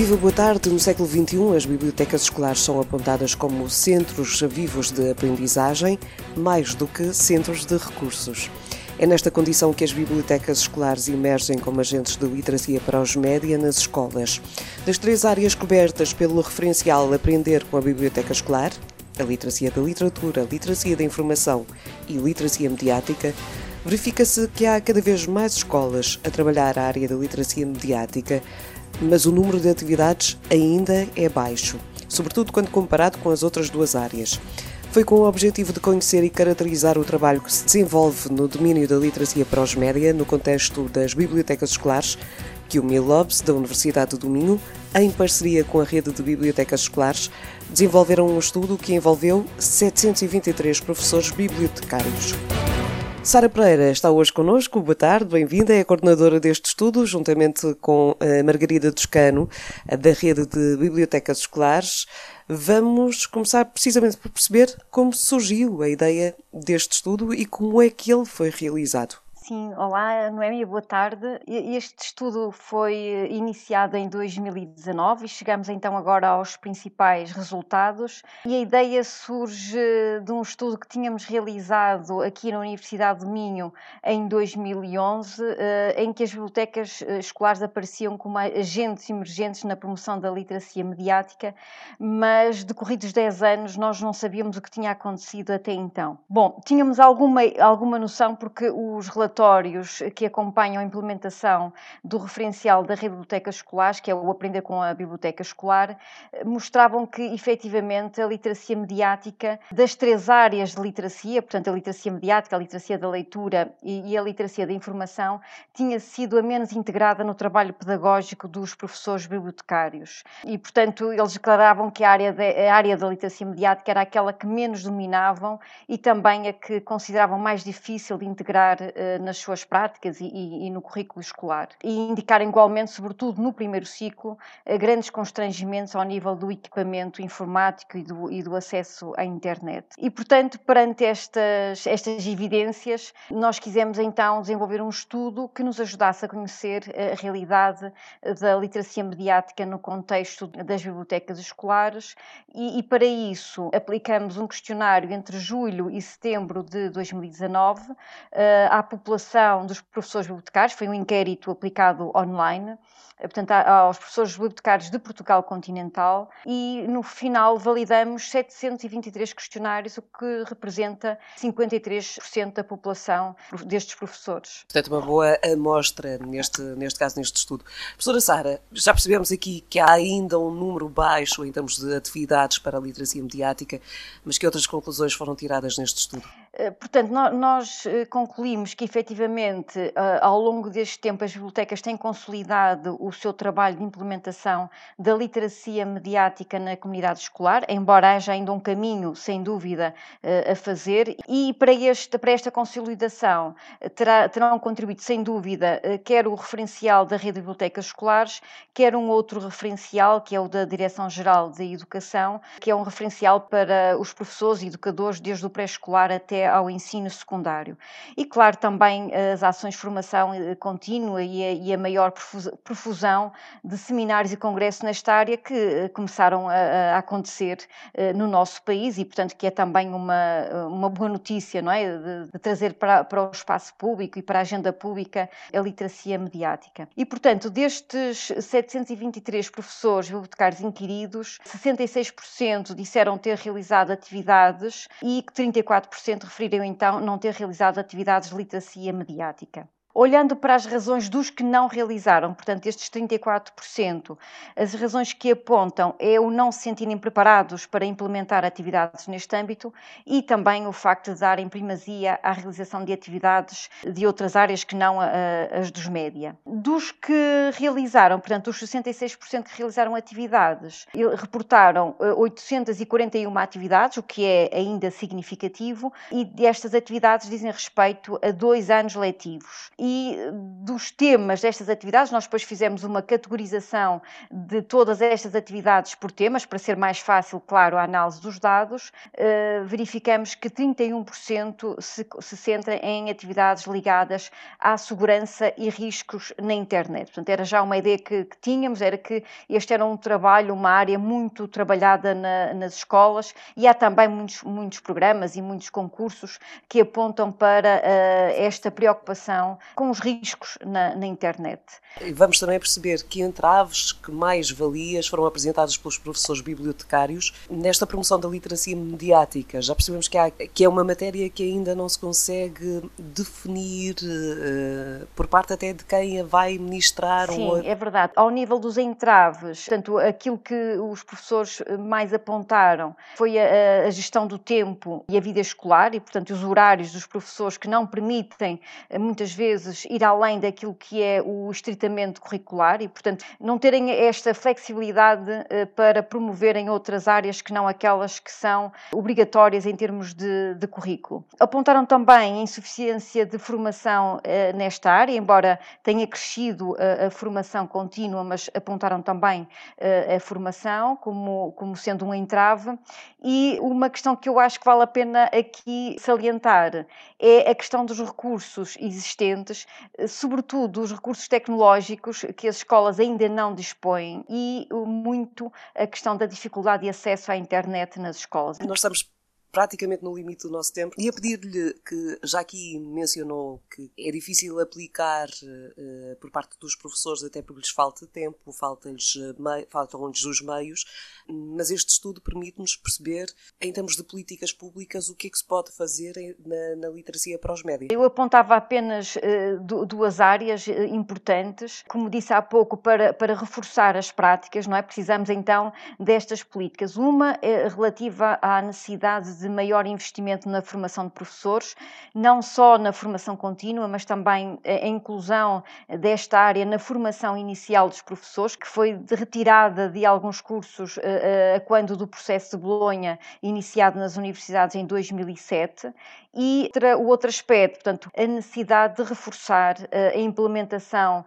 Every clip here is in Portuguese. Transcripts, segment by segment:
Viva boa tarde. No século XXI, as bibliotecas escolares são apontadas como centros vivos de aprendizagem, mais do que centros de recursos. É nesta condição que as bibliotecas escolares emergem como agentes de literacia para os média nas escolas. Das três áreas cobertas pelo referencial Aprender com a Biblioteca Escolar, a literacia da literatura, a literacia da informação e literacia mediática, verifica-se que há cada vez mais escolas a trabalhar a área da literacia mediática, mas o número de atividades ainda é baixo, sobretudo quando comparado com as outras duas áreas. Foi com o objetivo de conhecer e caracterizar o trabalho que se desenvolve no domínio da literacia para os média no contexto das bibliotecas escolares que o Milobs, da Universidade do Minho, em parceria com a rede de bibliotecas escolares, desenvolveram um estudo que envolveu 723 professores bibliotecários. Sara Pereira está hoje connosco. Boa tarde, bem-vinda. É a coordenadora deste estudo, juntamente com a Margarida Toscano, da rede de bibliotecas escolares. Vamos começar precisamente por perceber como surgiu a ideia deste estudo e como é que ele foi realizado. Sim, olá Noémia, boa tarde. Este estudo foi iniciado em 2019 e chegamos então agora aos principais resultados. E a ideia surge de um estudo que tínhamos realizado aqui na Universidade do Minho em 2011, eh, em que as bibliotecas eh, escolares apareciam como agentes emergentes na promoção da literacia mediática, mas decorridos 10 anos nós não sabíamos o que tinha acontecido até então. Bom, tínhamos alguma, alguma noção porque os relatórios relatórios que acompanham a implementação do referencial da rede de bibliotecas escolares, que é o Aprender com a Biblioteca Escolar, mostravam que, efetivamente, a literacia mediática das três áreas de literacia, portanto, a literacia mediática, a literacia da leitura e, a literacia da informação, tinha sido a menos integrada no trabalho pedagógico dos professores bibliotecários. E, portanto, eles declaravam que a área, de, a área da literacia mediática era aquela que menos dominavam e também a que consideravam mais difícil de integrar uh, nas suas práticas e, e, e, no currículo escolar. E indicar igualmente, sobretudo no primeiro ciclo, eh, grandes constrangimentos ao nível do equipamento informático e do, e do acesso à internet. E, portanto, perante estas, estas evidências, nós quisemos então desenvolver um estudo que nos ajudasse a conhecer a realidade da literacia mediática no contexto das bibliotecas escolares e, e para isso aplicamos um questionário entre julho e setembro de 2019 uh, eh, à população população dos professores bibliotecários, foi um inquérito aplicado online, eh, portanto, aos professores bibliotecários de Portugal continental, e no final validamos 723 questionários, o que representa 53% da população destes professores. Portanto, uma boa amostra neste, neste caso, neste estudo. Professora Sara, já percebemos aqui que há ainda um número baixo em termos de atividades para a literacia mediática, mas que outras conclusões foram tiradas neste estudo? Eh, portanto, nós eh, concluímos que efetivamente eh, ao longo deste tempo as bibliotecas têm consolidado o seu trabalho de implementação da literacia mediática na comunidade escolar, embora haja ainda um caminho, sem dúvida, a fazer, e para, este, para esta consolidação terá, terão contribuído, sem dúvida, quer o referencial da rede de bibliotecas escolares, quer um outro referencial, que é o da Direção-Geral de Educação, que é um referencial para os professores e educadores desde o pré-escolar até ao ensino secundário. E, claro, também as ações de formação eh, contínua e a, e a maior profusão de seminários e congressos nesta área que eh, começaram a, a acontecer eh, no nosso país e, portanto, que é também uma, uma boa notícia, não é? De, de trazer para, para o espaço público e para a agenda pública a literacia mediática. E, portanto, destes 723 professores bibliotecários inquiridos, 66% disseram ter realizado atividades e 34% referiram então não ter realizado atividades de literacia mediática. Olhando para as razões dos que não realizaram, portanto, estes 34%, as razões que apontam é o não se sentirem preparados para implementar atividades neste âmbito e também o facto de darem primazia à realização de atividades de outras áreas que não as dos média. Dos que realizaram, portanto, os 66% que realizaram atividades, reportaram 841 eh, atividades, o que é ainda significativo, e destas atividades dizem respeito a dois anos letivos e dos temas destas atividades, nós depois fizemos uma categorização de todas estas atividades por temas, para ser mais fácil, claro, a análise dos dados, uh, verificamos que 31% se, se centra em atividades ligadas à segurança e riscos na internet. Portanto, era já uma ideia que, que tínhamos, era que este era um trabalho, uma área muito trabalhada na, nas escolas e há também muitos, muitos programas e muitos concursos que apontam para uh, esta preocupação com os riscos na, na internet. E vamos também perceber que entraves, que mais-valias foram apresentadas pelos professores bibliotecários nesta promoção da literacia mediática. Já percebemos que, há, que é uma matéria que ainda não se consegue definir uh, por parte até de quem a vai ministrar. Sim, ou... é verdade. Ao nível dos entraves, portanto, aquilo que os professores mais apontaram foi a, a gestão do tempo e a vida escolar e, portanto, os horários dos professores que não permitem muitas vezes ir além daquilo que é o estritamente curricular e, portanto, não terem esta flexibilidade eh, para promoverem outras áreas que não aquelas que são obrigatórias em termos de, de currículo. Apontaram também a insuficiência de formação eh, nesta área, embora tenha crescido a, a formação contínua, mas apontaram também eh, a formação como, como sendo um entrave. E uma questão que eu acho que vale a pena aqui salientar é a questão dos recursos existentes, sobretudo os recursos tecnológicos que as escolas ainda não dispõem e muito a questão da dificuldade de acesso à internet nas escolas. Nós estamos praticamente no limite do nosso tempo. Ia pedir-lhe que, já aqui mencionou que é difícil aplicar uh, por parte dos professores, até porque lhes falta tempo, uh, faltam-lhes os meios, mas este estudo permite-nos perceber, em termos de políticas públicas, o que é que se pode fazer na, na literacia para os médias. Eu apontava apenas uh, duas áreas importantes, como disse há pouco, para, para reforçar as práticas, não é? Precisamos então destas políticas. Uma é relativa à necessidade de maior investimento na formação de professores, não só na formação contínua, mas também a inclusão desta área na formação inicial dos professores, que foi retirada de alguns cursos eh, eh, quando do processo de Bolonha iniciado nas universidades em 2007 e o outro aspecto, portanto, a necessidade de reforçar eh, a implementação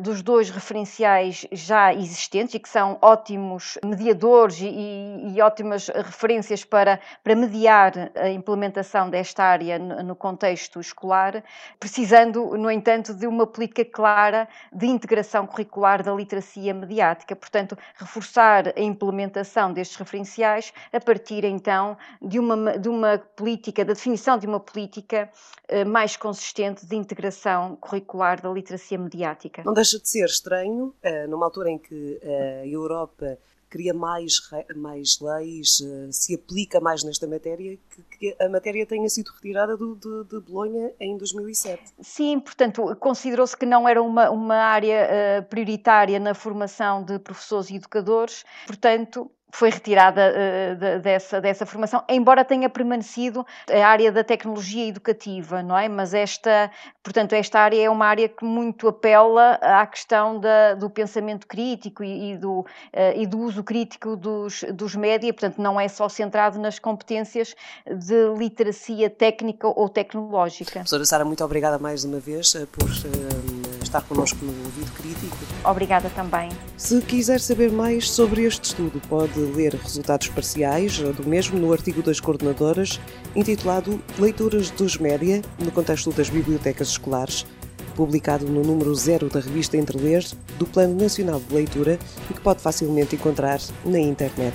dos dois referenciais já existentes e que são ótimos mediadores e, e, e ótimas referências para, para mediar a implementação desta área no contexto escolar, precisando, no entanto, de uma política clara de integração curricular da literacia mediática. Portanto, reforçar a implementação destes referenciais a partir, então, de uma, de uma política, da definição de uma política eh, mais consistente de integração curricular da literacia mediática. Não deixa de ser estranho, eh, numa altura em que eh, a Europa cria mais, mais leis, uh, se aplica mais nesta matéria, que, a matéria tenha sido retirada do, de, de Bolonha em 2007. Sim, portanto, considerou-se que não era uma, uma área uh, prioritária na formação de professores e educadores, portanto, foi retirada uh, de, dessa, dessa formação, embora tenha permanecido a área da tecnologia educativa, não é? Mas esta, portanto, esta área é uma área que muito apela à questão da, do pensamento crítico e, e do, uh, e do uso crítico dos, dos média, portanto, não é só centrado nas competências de literacia técnica ou tecnológica. Professora Sara, muito obrigada mais uma vez uh, por estar connosco no Ouvido Crítico. Obrigada também. Se quiser saber mais sobre este estudo, pode ler resultados parciais do mesmo no artigo das coordenadoras, intitulado Leituras dos Média no contexto das bibliotecas escolares, publicado no número 0 da revista Entre Ler do Plano Nacional de Leitura e que pode facilmente encontrar na internet.